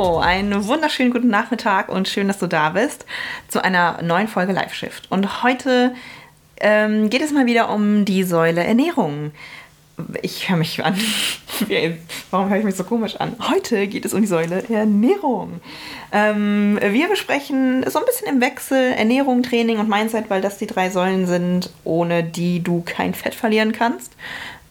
Hallo, einen wunderschönen guten Nachmittag und schön, dass du da bist zu einer neuen Folge Live Shift. Und heute ähm, geht es mal wieder um die Säule Ernährung. Ich höre mich an. Warum höre ich mich so komisch an? Heute geht es um die Säule Ernährung. Ähm, wir besprechen so ein bisschen im Wechsel Ernährung, Training und Mindset, weil das die drei Säulen sind, ohne die du kein Fett verlieren kannst.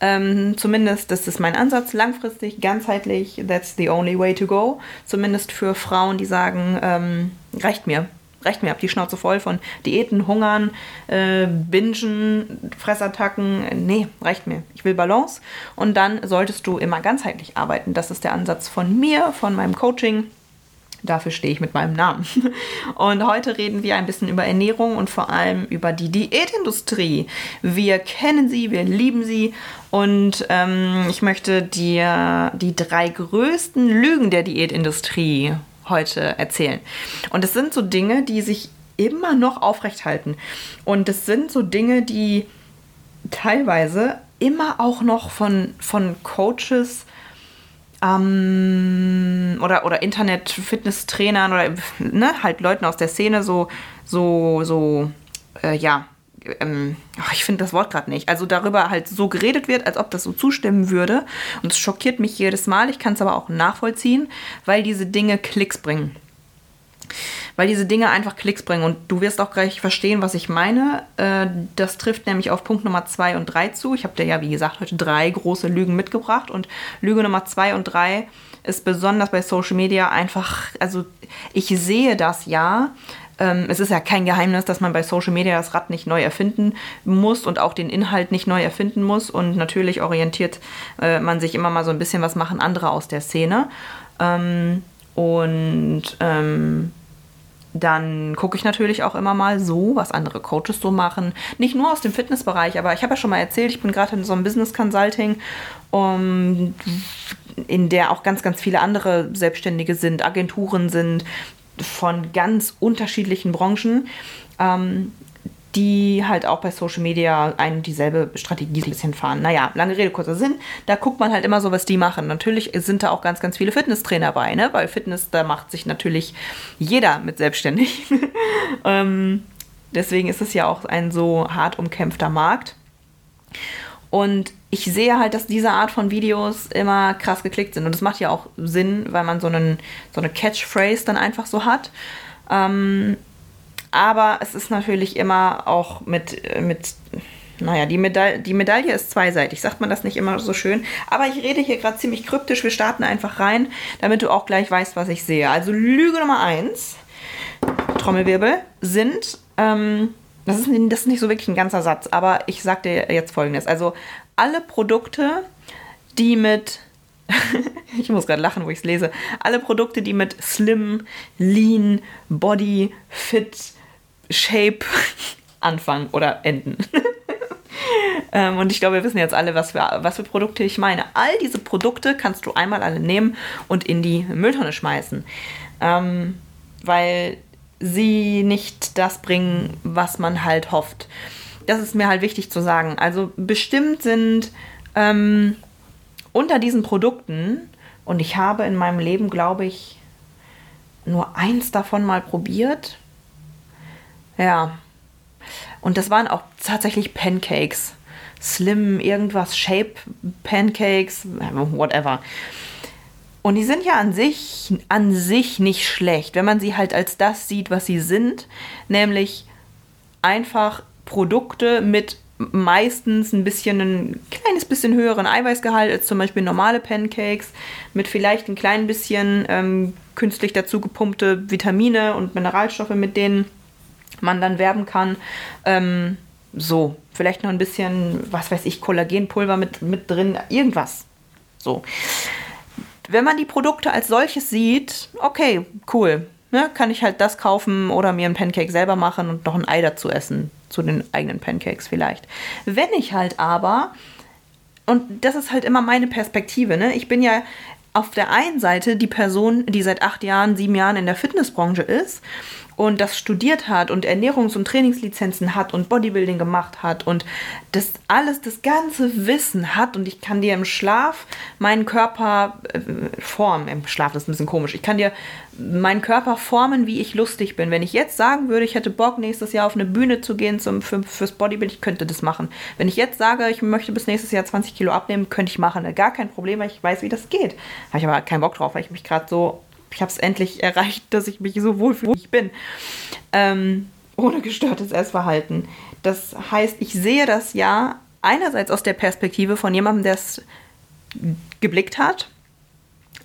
Ähm, zumindest, das ist mein Ansatz, langfristig, ganzheitlich, that's the only way to go. Zumindest für Frauen, die sagen, ähm, reicht mir, reicht mir, hab die Schnauze voll von Diäten, Hungern, äh, Bingen, Fressattacken. Nee, reicht mir. Ich will Balance. Und dann solltest du immer ganzheitlich arbeiten. Das ist der Ansatz von mir, von meinem Coaching. Dafür stehe ich mit meinem Namen. Und heute reden wir ein bisschen über Ernährung und vor allem über die Diätindustrie. Wir kennen sie, wir lieben sie und ähm, ich möchte dir die drei größten Lügen der Diätindustrie heute erzählen. Und es sind so Dinge, die sich immer noch aufrecht halten. Und es sind so Dinge, die teilweise immer auch noch von, von Coaches ähm, oder, oder Internet-Fitness-Trainern oder ne, halt Leuten aus der Szene so, so, so, äh, ja, ähm, ach, ich finde das Wort gerade nicht. Also darüber halt so geredet wird, als ob das so zustimmen würde. Und es schockiert mich jedes Mal. Ich kann es aber auch nachvollziehen, weil diese Dinge Klicks bringen weil diese Dinge einfach Klicks bringen. Und du wirst auch gleich verstehen, was ich meine. Äh, das trifft nämlich auf Punkt Nummer zwei und drei zu. Ich habe dir ja, wie gesagt, heute drei große Lügen mitgebracht. Und Lüge Nummer zwei und drei ist besonders bei Social Media einfach, also ich sehe das ja. Ähm, es ist ja kein Geheimnis, dass man bei Social Media das Rad nicht neu erfinden muss und auch den Inhalt nicht neu erfinden muss. Und natürlich orientiert äh, man sich immer mal so ein bisschen, was machen andere aus der Szene. Ähm, und ähm, dann gucke ich natürlich auch immer mal so, was andere Coaches so machen. Nicht nur aus dem Fitnessbereich, aber ich habe ja schon mal erzählt, ich bin gerade in so einem Business Consulting, um, in der auch ganz, ganz viele andere Selbstständige sind, Agenturen sind von ganz unterschiedlichen Branchen. Ähm, die halt auch bei Social Media ein und dieselbe Strategie ein bisschen fahren. Naja, lange Rede, kurzer Sinn. Da guckt man halt immer so, was die machen. Natürlich sind da auch ganz, ganz viele Fitnesstrainer bei, ne? Weil Fitness, da macht sich natürlich jeder mit selbstständig. ähm, deswegen ist es ja auch ein so hart umkämpfter Markt. Und ich sehe halt, dass diese Art von Videos immer krass geklickt sind. Und das macht ja auch Sinn, weil man so, einen, so eine Catchphrase dann einfach so hat. Ähm, aber es ist natürlich immer auch mit, mit naja, die, Meda die Medaille ist zweiseitig, sagt man das nicht immer so schön. Aber ich rede hier gerade ziemlich kryptisch. Wir starten einfach rein, damit du auch gleich weißt, was ich sehe. Also Lüge Nummer eins, Trommelwirbel, sind, ähm, das, ist, das ist nicht so wirklich ein ganzer Satz, aber ich sag dir jetzt folgendes. Also alle Produkte, die mit ich muss gerade lachen, wo ich es lese. Alle Produkte, die mit Slim, Lean, Body, Fit, Shape anfangen oder enden. ähm, und ich glaube, wir wissen jetzt alle, was für, was für Produkte ich meine. All diese Produkte kannst du einmal alle nehmen und in die Mülltonne schmeißen. Ähm, weil sie nicht das bringen, was man halt hofft. Das ist mir halt wichtig zu sagen. Also bestimmt sind ähm, unter diesen Produkten, und ich habe in meinem Leben, glaube ich, nur eins davon mal probiert, ja. Und das waren auch tatsächlich Pancakes. Slim, irgendwas, Shape Pancakes, whatever. Und die sind ja an sich, an sich nicht schlecht, wenn man sie halt als das sieht, was sie sind, nämlich einfach Produkte mit meistens ein bisschen ein kleines bisschen höheren Eiweißgehalt als zum Beispiel normale Pancakes, mit vielleicht ein klein bisschen ähm, künstlich dazu gepumpte Vitamine und Mineralstoffe, mit denen man dann werben kann. Ähm, so, vielleicht noch ein bisschen, was weiß ich, Kollagenpulver mit, mit drin, irgendwas. So. Wenn man die Produkte als solches sieht, okay, cool. ne, kann ich halt das kaufen oder mir einen Pancake selber machen und noch ein Ei dazu essen, zu den eigenen Pancakes vielleicht. Wenn ich halt aber, und das ist halt immer meine Perspektive, ne, ich bin ja auf der einen Seite die Person, die seit acht Jahren, sieben Jahren in der Fitnessbranche ist und das studiert hat und Ernährungs- und Trainingslizenzen hat und Bodybuilding gemacht hat und das alles, das ganze Wissen hat und ich kann dir im Schlaf meinen Körper äh, formen. Im Schlaf das ist ein bisschen komisch. Ich kann dir meinen Körper formen, wie ich lustig bin. Wenn ich jetzt sagen würde, ich hätte Bock, nächstes Jahr auf eine Bühne zu gehen zum, für, fürs Bodybuilding, ich könnte das machen. Wenn ich jetzt sage, ich möchte bis nächstes Jahr 20 Kilo abnehmen, könnte ich machen. Gar kein Problem, weil ich weiß, wie das geht. Habe ich aber keinen Bock drauf, weil ich mich gerade so ich habe es endlich erreicht, dass ich mich so wohlfühle, wie ich bin. Ähm, ohne gestörtes Essverhalten. Das heißt, ich sehe das ja einerseits aus der Perspektive von jemandem, der es geblickt hat,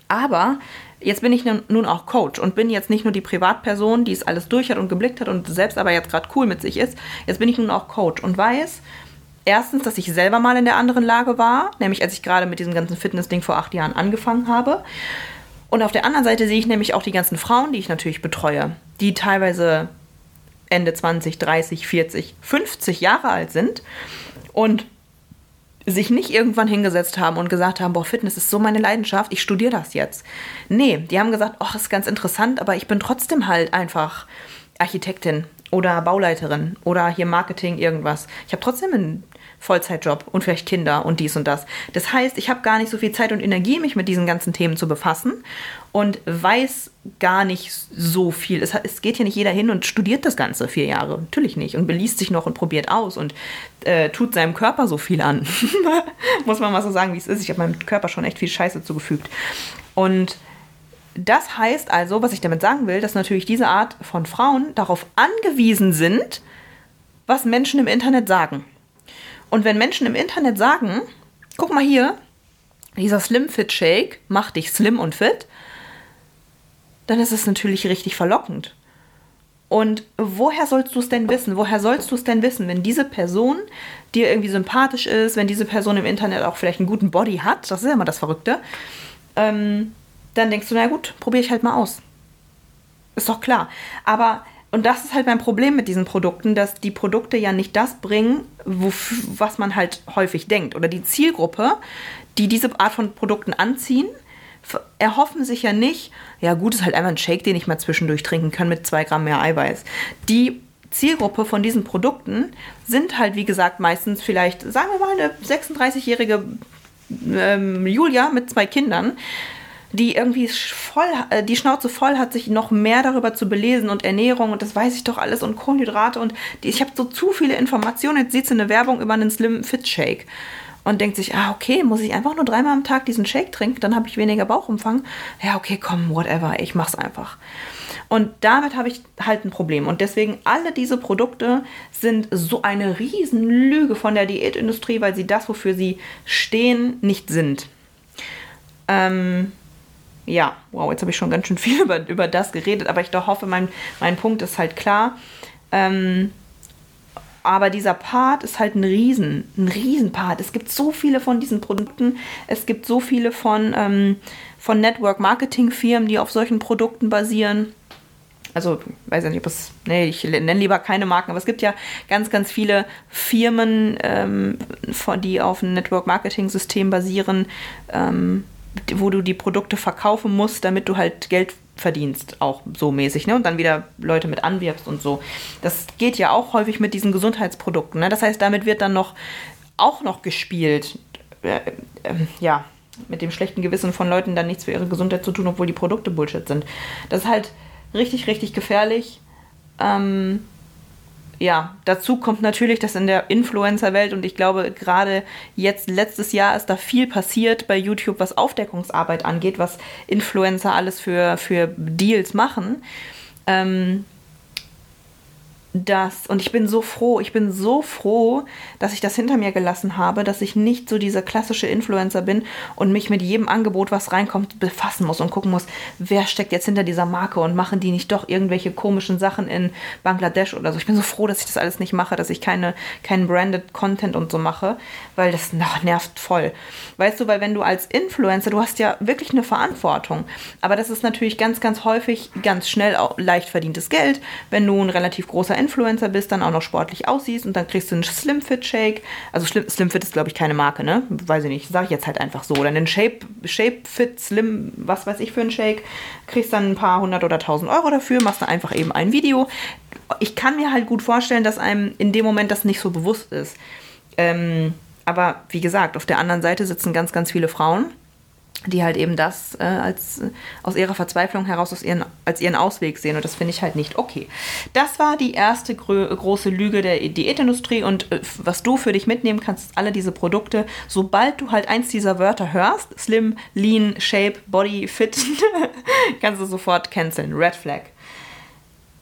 aber jetzt bin ich nun auch Coach und bin jetzt nicht nur die Privatperson, die es alles durch hat und geblickt hat und selbst aber jetzt gerade cool mit sich ist. Jetzt bin ich nun auch Coach und weiß, erstens, dass ich selber mal in der anderen Lage war, nämlich als ich gerade mit diesem ganzen Fitness-Ding vor acht Jahren angefangen habe. Und auf der anderen Seite sehe ich nämlich auch die ganzen Frauen, die ich natürlich betreue, die teilweise Ende 20, 30, 40, 50 Jahre alt sind und sich nicht irgendwann hingesetzt haben und gesagt haben, boah, Fitness ist so meine Leidenschaft, ich studiere das jetzt. Nee, die haben gesagt, ach, ist ganz interessant, aber ich bin trotzdem halt einfach Architektin oder Bauleiterin oder hier Marketing irgendwas. Ich habe trotzdem einen Vollzeitjob und vielleicht Kinder und dies und das. Das heißt, ich habe gar nicht so viel Zeit und Energie, mich mit diesen ganzen Themen zu befassen und weiß gar nicht so viel. Es, es geht hier nicht jeder hin und studiert das Ganze vier Jahre. Natürlich nicht. Und beließt sich noch und probiert aus und äh, tut seinem Körper so viel an. Muss man mal so sagen, wie es ist. Ich habe meinem Körper schon echt viel Scheiße zugefügt. Und das heißt also, was ich damit sagen will, dass natürlich diese Art von Frauen darauf angewiesen sind, was Menschen im Internet sagen. Und wenn Menschen im Internet sagen, guck mal hier, dieser Slim Fit Shake macht dich slim und fit, dann ist es natürlich richtig verlockend. Und woher sollst du es denn wissen? Woher sollst du es denn wissen, wenn diese Person dir irgendwie sympathisch ist, wenn diese Person im Internet auch vielleicht einen guten Body hat, das ist ja immer das Verrückte, ähm, dann denkst du, na gut, probiere ich halt mal aus. Ist doch klar. Aber und das ist halt mein Problem mit diesen Produkten, dass die Produkte ja nicht das bringen, was man halt häufig denkt. Oder die Zielgruppe, die diese Art von Produkten anziehen, erhoffen sich ja nicht, ja gut, ist halt einfach ein Shake, den ich mal zwischendurch trinken kann mit zwei Gramm mehr Eiweiß. Die Zielgruppe von diesen Produkten sind halt, wie gesagt, meistens vielleicht, sagen wir mal, eine 36-jährige ähm, Julia mit zwei Kindern, die irgendwie voll, äh, die Schnauze voll hat, sich noch mehr darüber zu belesen und Ernährung und das weiß ich doch alles und Kohlenhydrate und die, ich habe so zu viele Informationen. Jetzt sieht sie eine Werbung über einen Slim Fit Shake und denkt sich, ah, okay, muss ich einfach nur dreimal am Tag diesen Shake trinken, dann habe ich weniger Bauchumfang. Ja, okay, komm, whatever, ich mach's einfach. Und damit habe ich halt ein Problem. Und deswegen alle diese Produkte sind so eine Riesenlüge von der Diätindustrie, weil sie das, wofür sie stehen, nicht sind. Ähm, ja, wow, jetzt habe ich schon ganz schön viel über, über das geredet, aber ich doch hoffe, mein, mein Punkt ist halt klar. Ähm, aber dieser Part ist halt ein Riesen, ein Riesenpart. Es gibt so viele von diesen Produkten, es gibt so viele von, ähm, von Network-Marketing-Firmen, die auf solchen Produkten basieren. Also, weiß nicht, ob es, nee, ich nenne lieber keine Marken, aber es gibt ja ganz, ganz viele Firmen, ähm, von, die auf einem Network-Marketing-System basieren. Ähm, wo du die Produkte verkaufen musst, damit du halt Geld verdienst, auch so mäßig, ne? Und dann wieder Leute mit anwirbst und so. Das geht ja auch häufig mit diesen Gesundheitsprodukten, ne? Das heißt, damit wird dann noch auch noch gespielt. Äh, äh, ja, mit dem schlechten Gewissen von Leuten dann nichts für ihre Gesundheit zu tun, obwohl die Produkte Bullshit sind. Das ist halt richtig, richtig gefährlich. Ähm, ja, dazu kommt natürlich, dass in der Influencer-Welt und ich glaube gerade jetzt letztes Jahr ist da viel passiert bei YouTube, was Aufdeckungsarbeit angeht, was Influencer alles für, für Deals machen. Ähm, dass, und ich bin so froh, ich bin so froh, dass ich das hinter mir gelassen habe, dass ich nicht so dieser klassische Influencer bin und mich mit jedem Angebot, was reinkommt, befassen muss und gucken muss, wer steckt jetzt hinter dieser Marke und machen die nicht doch irgendwelche komischen Sachen in Bangladesch oder so. Ich bin so froh, dass ich das alles nicht mache, dass ich keine, keinen branded Content und so mache, weil das ach, nervt voll. Weißt du, weil wenn du als Influencer, du hast ja wirklich eine Verantwortung, aber das ist natürlich ganz, ganz häufig ganz schnell auch leicht verdientes Geld, wenn du ein relativ großer Influencer bist, dann auch noch sportlich aussiehst und dann kriegst du einen Slimfit Shake. Also Slimfit ist, glaube ich, keine Marke, ne? Weiß ich nicht, sage ich jetzt halt einfach so. Oder einen Shape, Shape Fit Slim, was weiß ich für einen Shake. Kriegst dann ein paar hundert oder tausend Euro dafür, machst dann einfach eben ein Video. Ich kann mir halt gut vorstellen, dass einem in dem Moment das nicht so bewusst ist. Ähm, aber wie gesagt, auf der anderen Seite sitzen ganz, ganz viele Frauen die halt eben das äh, als äh, aus ihrer Verzweiflung heraus aus ihren, als ihren Ausweg sehen. Und das finde ich halt nicht okay. Das war die erste große Lüge der Diätindustrie. Und äh, was du für dich mitnehmen kannst, alle diese Produkte, sobald du halt eins dieser Wörter hörst, Slim, Lean, Shape, Body, Fit, kannst du sofort canceln. Red Flag.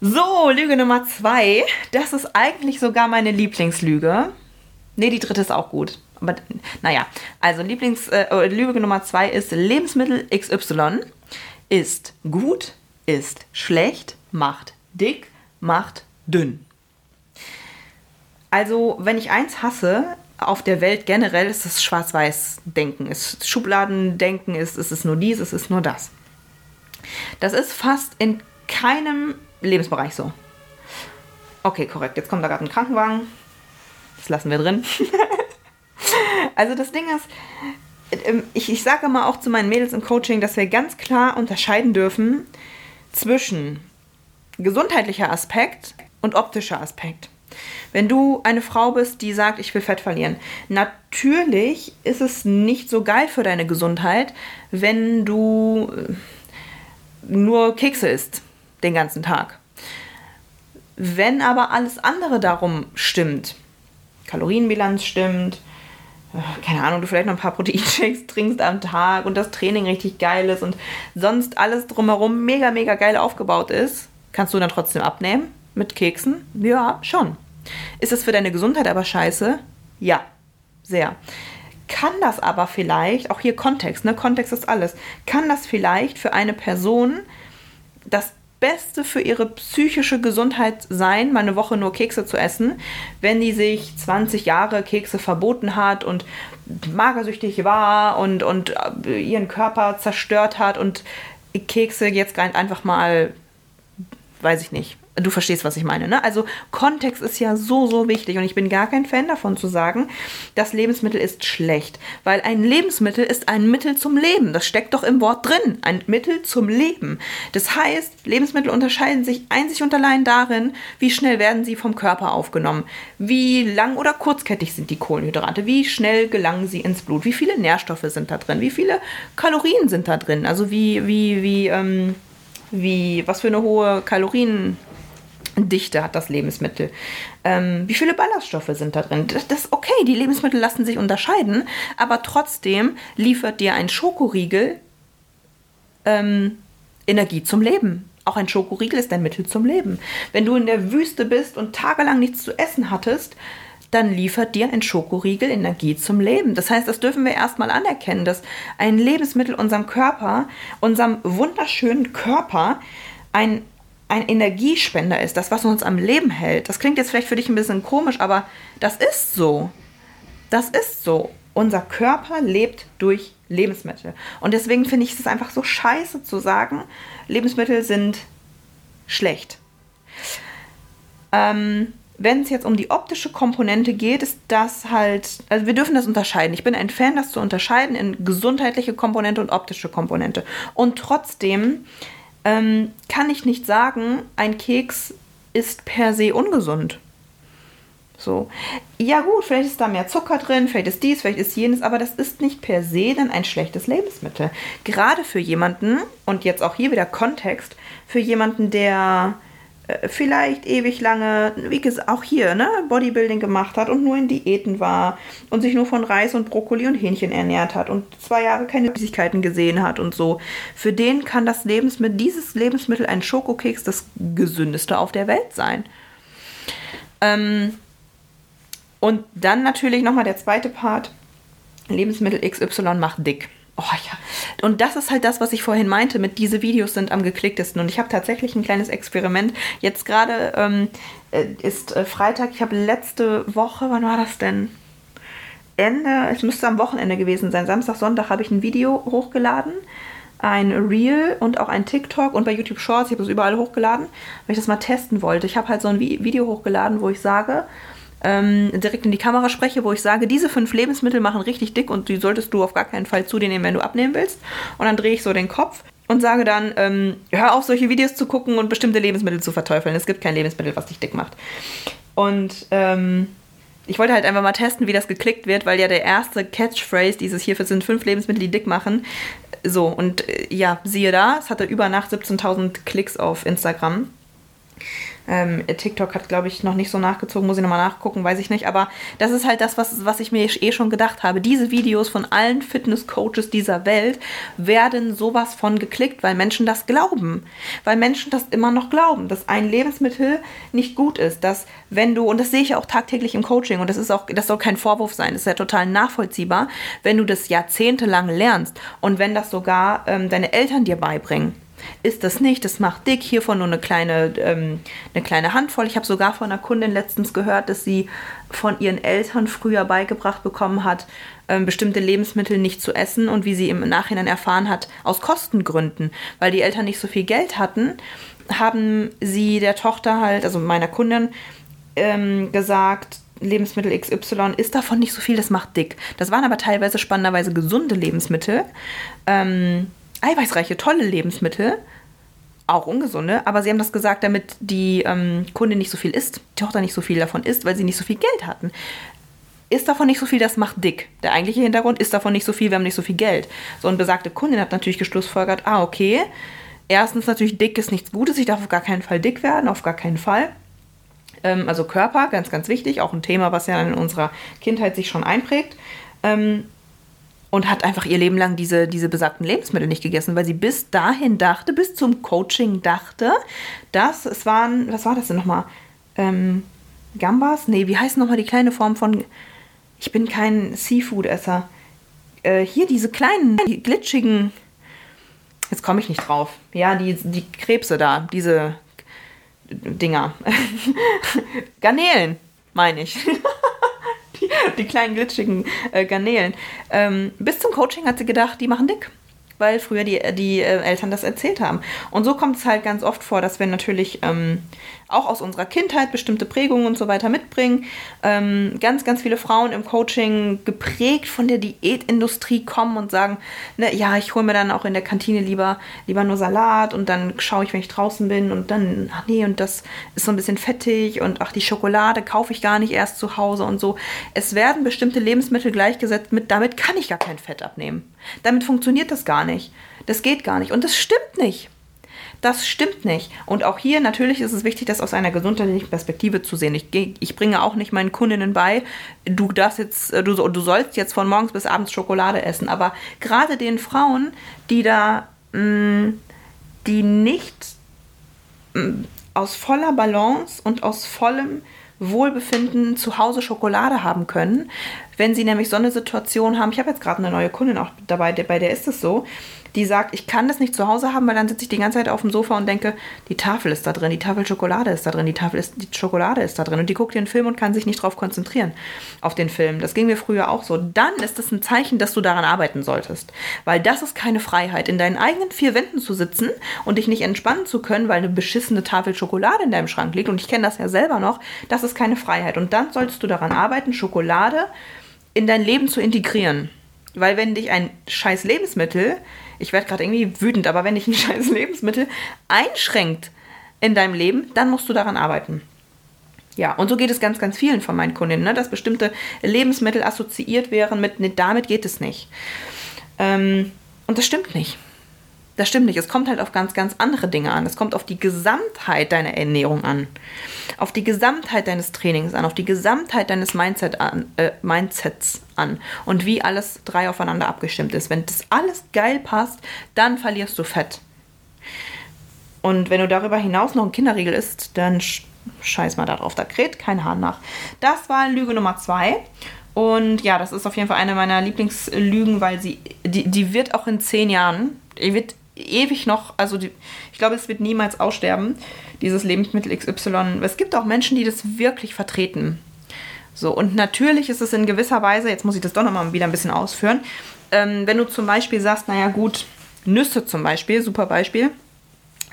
So, Lüge Nummer zwei. Das ist eigentlich sogar meine Lieblingslüge. Ne, die dritte ist auch gut aber naja, also Lieblings, äh, Lüge Nummer zwei ist Lebensmittel XY ist gut, ist schlecht, macht dick, macht dünn. Also, wenn ich eins hasse, auf der Welt generell ist es Schwarz-Weiß-Denken, ist Schubladendenken, ist, ist es nur dies, ist es nur das. Das ist fast in keinem Lebensbereich so. Okay, korrekt. Jetzt kommt da gerade ein Krankenwagen. Das lassen wir drin. Also das Ding ist, ähm, ich, ich sage immer auch zu meinen Mädels im Coaching, dass wir ganz klar unterscheiden dürfen zwischen gesundheitlicher Aspekt und optischer Aspekt. Wenn du eine Frau bist, die sagt, ich will Fett verlieren, natürlich ist es nicht so geil für deine Gesundheit, wenn du äh, nur Kekse isst den ganzen Tag. Wenn aber alles andere darum stimmt, Kalorienbilanz stimmt, keine Ahnung, du vielleicht noch ein paar Proteinshakes trinkst am Tag und das Training richtig geil ist und sonst alles drumherum mega, mega geil aufgebaut ist, kannst du dann trotzdem abnehmen mit Keksen? Ja, schon. Ist es für deine Gesundheit aber scheiße? Ja, sehr. Kann das aber vielleicht, auch hier Kontext, ne? Kontext ist alles, kann das vielleicht für eine Person das Beste für ihre psychische Gesundheit sein, mal eine Woche nur Kekse zu essen, wenn die sich 20 Jahre Kekse verboten hat und magersüchtig war und, und äh, ihren Körper zerstört hat und Kekse jetzt einfach mal, weiß ich nicht, Du verstehst, was ich meine, ne? Also Kontext ist ja so, so wichtig und ich bin gar kein Fan davon zu sagen, das Lebensmittel ist schlecht, weil ein Lebensmittel ist ein Mittel zum Leben. Das steckt doch im Wort drin, ein Mittel zum Leben. Das heißt, Lebensmittel unterscheiden sich einzig und allein darin, wie schnell werden sie vom Körper aufgenommen, wie lang oder kurzkettig sind die Kohlenhydrate, wie schnell gelangen sie ins Blut, wie viele Nährstoffe sind da drin, wie viele Kalorien sind da drin, also wie, wie, wie, ähm, wie, was für eine hohe Kalorien Dichte hat das Lebensmittel. Ähm, wie viele Ballaststoffe sind da drin? Das, ist okay, die Lebensmittel lassen sich unterscheiden, aber trotzdem liefert dir ein Schokoriegel ähm, Energie zum Leben. Auch ein Schokoriegel ist ein Mittel zum Leben. Wenn du in der Wüste bist und tagelang nichts zu essen hattest, dann liefert dir ein Schokoriegel Energie zum Leben. Das heißt, das dürfen wir erstmal anerkennen, dass ein Lebensmittel unserem Körper, unserem wunderschönen Körper, ein ein Energiespender ist, das, was uns am Leben hält. Das klingt jetzt vielleicht für dich ein bisschen komisch, aber das ist so. Das ist so. Unser Körper lebt durch Lebensmittel. Und deswegen finde ich es einfach so scheiße zu sagen, Lebensmittel sind schlecht. Ähm, wenn es jetzt um die optische Komponente geht, ist das halt, also wir dürfen das unterscheiden. Ich bin ein Fan, das zu unterscheiden in gesundheitliche Komponente und optische Komponente. Und trotzdem ähm, kann ich nicht sagen, ein Keks ist per se ungesund. So. Ja gut, vielleicht ist da mehr Zucker drin, vielleicht ist dies, vielleicht ist jenes, aber das ist nicht per se dann ein schlechtes Lebensmittel. Gerade für jemanden, und jetzt auch hier wieder Kontext, für jemanden, der vielleicht ewig lange, wie gesagt, auch hier, ne, Bodybuilding gemacht hat und nur in Diäten war und sich nur von Reis und Brokkoli und Hähnchen ernährt hat und zwei Jahre keine Süßigkeiten gesehen hat und so. Für den kann das Lebensmittel, dieses Lebensmittel, ein Schokokeks, das gesündeste auf der Welt sein. Ähm, und dann natürlich nochmal der zweite Part. Lebensmittel XY macht dick. Oh ja. Und das ist halt das, was ich vorhin meinte, mit diese Videos sind am geklicktesten. Und ich habe tatsächlich ein kleines Experiment. Jetzt gerade ähm, äh, ist äh, Freitag, ich habe letzte Woche, wann war das denn? Ende, es müsste am Wochenende gewesen sein. Samstag, Sonntag habe ich ein Video hochgeladen. Ein Reel und auch ein TikTok und bei YouTube Shorts, ich habe das überall hochgeladen, weil ich das mal testen wollte. Ich habe halt so ein Video hochgeladen, wo ich sage, ähm, direkt in die Kamera spreche, wo ich sage, diese fünf Lebensmittel machen richtig dick und die solltest du auf gar keinen Fall zu dir nehmen, wenn du abnehmen willst. Und dann drehe ich so den Kopf und sage dann, ähm, hör auf, solche Videos zu gucken und bestimmte Lebensmittel zu verteufeln. Es gibt kein Lebensmittel, was dich dick macht. Und ähm, ich wollte halt einfach mal testen, wie das geklickt wird, weil ja der erste Catchphrase dieses hier sind fünf Lebensmittel, die dick machen. So, und äh, ja, siehe da, es hatte über Nacht 17.000 Klicks auf Instagram. Ähm, TikTok hat, glaube ich, noch nicht so nachgezogen, muss ich nochmal nachgucken, weiß ich nicht. Aber das ist halt das, was, was ich mir eh schon gedacht habe. Diese Videos von allen Fitness-Coaches dieser Welt werden sowas von geklickt, weil Menschen das glauben. Weil Menschen das immer noch glauben, dass ein Lebensmittel nicht gut ist. Dass wenn du, und das sehe ich auch tagtäglich im Coaching, und das ist auch, das soll kein Vorwurf sein, das ist ja total nachvollziehbar, wenn du das jahrzehntelang lernst und wenn das sogar ähm, deine Eltern dir beibringen ist das nicht, das macht dick, hiervon nur eine kleine, ähm, eine kleine Handvoll. Ich habe sogar von einer Kundin letztens gehört, dass sie von ihren Eltern früher beigebracht bekommen hat, ähm, bestimmte Lebensmittel nicht zu essen und wie sie im Nachhinein erfahren hat, aus Kostengründen, weil die Eltern nicht so viel Geld hatten, haben sie der Tochter halt, also meiner Kundin, ähm, gesagt, Lebensmittel XY ist davon nicht so viel, das macht dick. Das waren aber teilweise spannenderweise gesunde Lebensmittel. Ähm, eiweißreiche, tolle Lebensmittel, auch ungesunde, aber sie haben das gesagt, damit die ähm, Kunde nicht so viel isst, die Tochter nicht so viel davon isst, weil sie nicht so viel Geld hatten. Ist davon nicht so viel, das macht dick. Der eigentliche Hintergrund ist davon nicht so viel, wir haben nicht so viel Geld. So, und besagte Kundin hat natürlich geschlussfolgert, ah, okay, erstens natürlich dick ist nichts Gutes, ich darf auf gar keinen Fall dick werden, auf gar keinen Fall. Ähm, also Körper, ganz, ganz wichtig, auch ein Thema, was ja in unserer Kindheit sich schon einprägt. Ähm, und hat einfach ihr Leben lang diese, diese besagten Lebensmittel nicht gegessen, weil sie bis dahin dachte, bis zum Coaching dachte, dass es waren, was war das denn nochmal? Ähm, Gambas? Nee, wie heißt nochmal die kleine Form von, ich bin kein Seafood-Esser. Äh, hier diese kleinen, die glitschigen, jetzt komme ich nicht drauf. Ja, die, die Krebse da, diese Dinger. Garnelen, meine ich. die, kleinen glitschigen äh, Garnelen. Ähm, bis zum Coaching hat sie gedacht, die machen dick weil früher die, die äh, Eltern das erzählt haben. Und so kommt es halt ganz oft vor, dass wir natürlich ähm, auch aus unserer Kindheit bestimmte Prägungen und so weiter mitbringen. Ähm, ganz, ganz viele Frauen im Coaching geprägt von der Diätindustrie kommen und sagen, ne, ja, ich hole mir dann auch in der Kantine lieber, lieber nur Salat und dann schaue ich, wenn ich draußen bin und dann, ach nee, und das ist so ein bisschen fettig und ach, die Schokolade kaufe ich gar nicht erst zu Hause und so. Es werden bestimmte Lebensmittel gleichgesetzt mit, damit kann ich gar kein Fett abnehmen. Damit funktioniert das gar nicht. Das geht gar nicht. Und das stimmt nicht. Das stimmt nicht. Und auch hier natürlich ist es wichtig, das aus einer gesundheitlichen Perspektive zu sehen. Ich, ich bringe auch nicht meinen Kundinnen bei, du darfst jetzt, äh, du, du sollst jetzt von morgens bis abends Schokolade essen. Aber gerade den Frauen, die da, mh, mm, die nicht mh, mm, aus voller Balance und aus vollem Wohlbefinden zu Hause Schokolade haben können. Wenn sie nämlich so eine Situation haben, ich habe jetzt gerade eine neue Kundin auch dabei, bei der ist es so, die sagt, ich kann das nicht zu Hause haben, weil dann sitze ich die ganze Zeit auf dem Sofa und denke, die Tafel ist da drin, die Tafel Schokolade ist da drin, die Tafel ist, die Schokolade ist da drin. Und die guckt den Film und kann sich nicht darauf konzentrieren, auf den Film. Das ging mir früher auch so. Dann ist das ein Zeichen, dass du daran arbeiten solltest. Weil das ist keine Freiheit, in deinen eigenen vier Wänden zu sitzen und dich nicht entspannen zu können, weil eine beschissene Tafel Schokolade in deinem Schrank liegt. Und ich kenne das ja selber noch. Das ist keine Freiheit. Und dann solltest du daran arbeiten, Schokolade in dein Leben zu integrieren. Weil wenn dich ein scheiß Lebensmittel ich werde gerade irgendwie wütend, aber wenn dich ein scheiß Lebensmittel einschränkt in deinem Leben, dann musst du daran arbeiten. Ja, und so geht es ganz, ganz vielen von meinen Kundinnen, ne, dass bestimmte Lebensmittel assoziiert wären mit, ne, damit geht es nicht. Ähm, und das stimmt nicht. Das stimmt nicht. Es kommt halt auf ganz, ganz andere Dinge an. Es kommt auf die Gesamtheit deiner Ernährung an. Auf die Gesamtheit deines Trainings an. Auf die Gesamtheit deines Mindset an, äh, Mindsets an. Und wie alles drei aufeinander abgestimmt ist. Wenn das alles geil passt, dann verlierst du Fett. Und wenn du darüber hinaus noch ein Kinderriegel isst, dann scheiß mal darauf, da kräht kein Hahn nach. Das war Lüge Nummer zwei. Und ja, das ist auf jeden Fall eine meiner Lieblingslügen, weil sie, die, die wird auch in zehn Jahren, die wird ewig noch, also die, ich glaube, es wird niemals aussterben, dieses Lebensmittel XY. Es gibt auch Menschen, die das wirklich vertreten. So, und natürlich ist es in gewisser Weise, jetzt muss ich das doch nochmal wieder ein bisschen ausführen, ähm, wenn du zum Beispiel sagst, naja gut, Nüsse zum Beispiel, super Beispiel,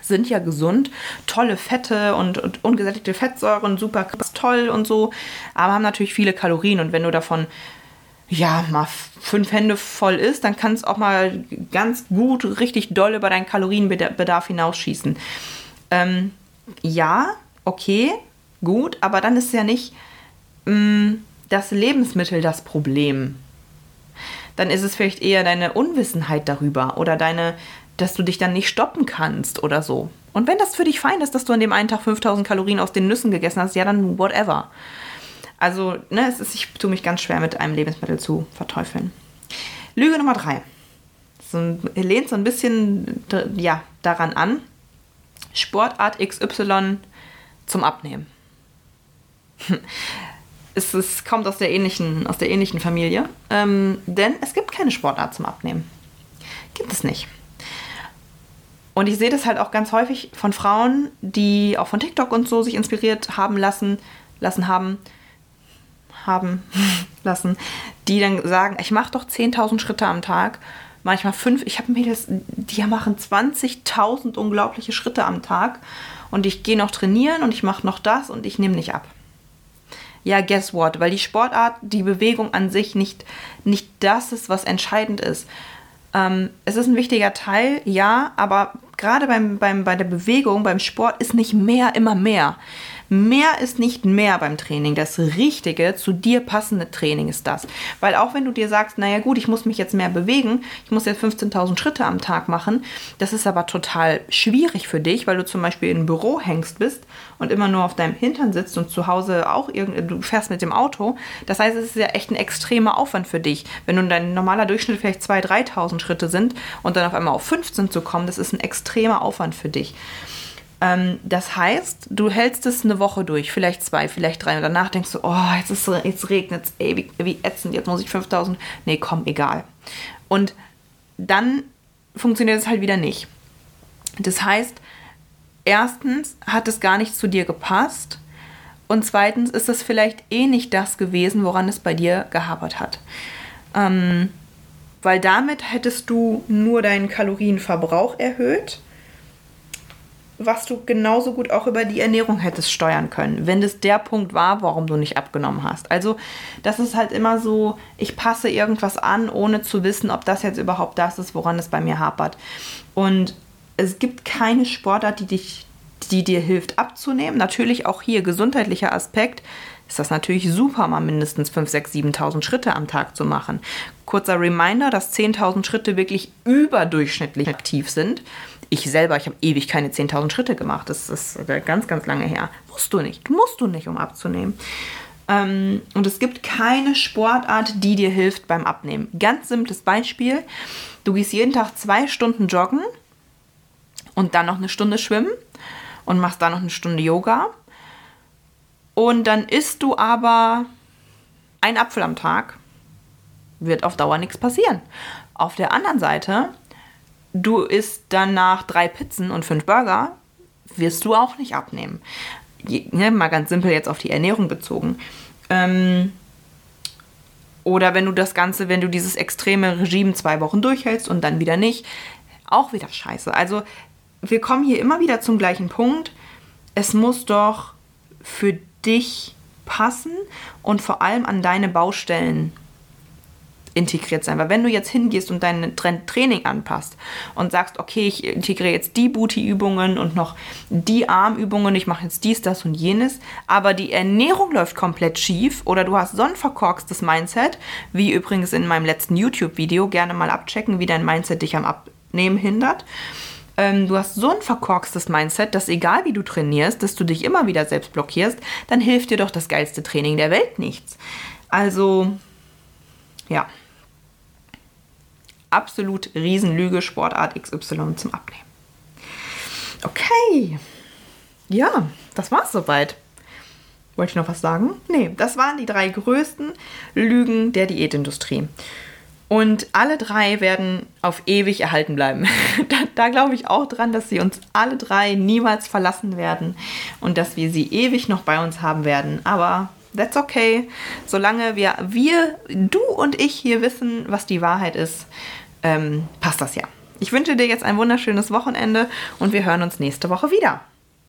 sind ja gesund, tolle Fette und, und ungesättigte Fettsäuren, super toll und so, aber haben natürlich viele Kalorien und wenn du davon ja, mal fünf Hände voll isst, dann kann es auch mal ganz gut, richtig doll über deinen Kalorienbedarf hinausschießen. Ähm, ja, okay, gut, aber dann ist ja nicht mh, mm, das Lebensmittel das Problem. Dann ist es vielleicht eher deine Unwissenheit darüber oder deine, dass du dich dann nicht stoppen kannst oder so. Und wenn das für dich fein ist, dass du an dem einen Tag 5000 Kalorien aus den Nüssen gegessen hast, ja, dann whatever. Also, ne, es ist, ich tue mich ganz schwer mit einem Lebensmittel zu verteufeln. Lüge Nummer drei. So, lehnt so ein bisschen ja, daran an. Sportart XY zum Abnehmen. es, es kommt aus der ähnlichen, aus der ähnlichen Familie. Ähm, denn es gibt keine Sportart zum Abnehmen. Gibt es nicht. Und ich sehe das halt auch ganz häufig von Frauen, die auch von TikTok und so sich inspiriert haben lassen, lassen haben, haben lassen, die dann sagen, ich mache doch 10.000 Schritte am Tag, manchmal fünf. Ich habe Mädels, die machen 20.000 unglaubliche Schritte am Tag und ich gehe noch trainieren und ich mache noch das und ich nehme nicht ab. Ja, guess what? Weil die Sportart, die Bewegung an sich nicht, nicht das ist, was entscheidend ist. Ähm, es ist ein wichtiger Teil, ja, aber gerade beim, beim, bei der Bewegung, beim Sport ist nicht mehr immer mehr. Mehr ist nicht mehr beim Training. Das richtige, zu dir passende Training ist das. Weil auch wenn du dir sagst, naja gut, ich muss mich jetzt mehr bewegen, ich muss jetzt 15.000 Schritte am Tag machen, das ist aber total schwierig für dich, weil du zum Beispiel im Büro hängst bist und immer nur auf deinem Hintern sitzt und zu Hause auch irgendwie, du fährst mit dem Auto. Das heißt, es ist ja echt ein extremer Aufwand für dich. Wenn nun dein normaler Durchschnitt vielleicht 2.000, 3.000 Schritte sind und dann auf einmal auf 15 zu kommen, das ist ein extremer Aufwand für dich. Ähm, das heißt, du hältst es eine Woche durch, vielleicht zwei, vielleicht drei. Und danach denkst du, oh, jetzt, ist, jetzt regnet es, ey, wie, wie ätzend, jetzt muss ich 5000. Nee, komm, egal. Und dann funktioniert es halt wieder nicht. Das heißt, erstens hat es gar nicht zu dir gepasst. Und zweitens ist es vielleicht eh nicht das gewesen, woran es bei dir gehapert hat. Ähm, weil damit hättest du nur deinen Kalorienverbrauch erhöht was du genauso gut auch über die Ernährung hättest steuern können, wenn das der Punkt war, warum du nicht abgenommen hast. Also das ist halt immer so, ich passe irgendwas an, ohne zu wissen, ob das jetzt überhaupt das ist, woran es bei mir hapert. Und es gibt keine Sportart, die dich die dir hilft abzunehmen. Natürlich auch hier gesundheitlicher Aspekt ist das natürlich super, mal mindestens 5, 6, 7.000 Schritte am Tag zu machen. Kurzer Reminder, dass 10.000 Schritte wirklich überdurchschnittlich aktiv sind ich selber, ich habe ewig keine 10.000 Schritte gemacht. Das ist ganz, ganz lange her. Musst du nicht. Musst du nicht, um abzunehmen. Ähm, und es gibt keine Sportart, die dir hilft beim Abnehmen. Ganz simples Beispiel. Du gehst jeden Tag zwei Stunden joggen und dann noch eine Stunde schwimmen und machst dann noch eine Stunde Yoga. Und dann isst du aber einen Apfel am Tag. Wird auf Dauer nichts passieren. Auf der anderen Seite du isst danach drei Pizzen und fünf Burger, wirst du auch nicht abnehmen. Je, ne, mal ganz simpel jetzt auf die Ernährung bezogen. Ähm, oder wenn du das Ganze, wenn du dieses extreme Regime zwei Wochen durchhältst und dann wieder nicht, auch wieder scheiße. Also wir kommen hier immer wieder zum gleichen Punkt. Es muss doch für dich passen und vor allem an deine Baustellen integriert sein. Weil wenn du jetzt hingehst und dein Training anpasst und sagst, okay, ich integriere jetzt die Booty-Übungen und noch die Armübungen, ich mache jetzt dies, das und jenes, aber die Ernährung läuft komplett schief oder du hast so ein verkorkstes Mindset, wie übrigens in meinem letzten YouTube-Video, gerne mal abchecken, wie dein Mindset dich am Abnehmen hindert. Ähm, du hast so ein verkorkstes Mindset, dass egal wie du trainierst, dass du dich immer wieder selbst blockierst, dann hilft dir doch das geilste Training der Welt nichts. Also, ja absolut Riesenlüge, Sportart XY zum Abnehmen. Okay. ja, das war's soweit. Wollte ich noch was sagen? Nee, das waren die drei größten Lügen der Diätindustrie. Und alle drei werden auf ewig erhalten bleiben. da, da glaube ich auch dran, dass sie uns alle drei niemals verlassen werden und dass wir sie ewig noch bei uns haben werden. Aber that's okay. Solange wir, wir, du und ich hier wissen, was die Wahrheit ist, ähm, passt das ja. Ich wünsche dir jetzt ein wunderschönes Wochenende und wir hören uns nächste Woche wieder.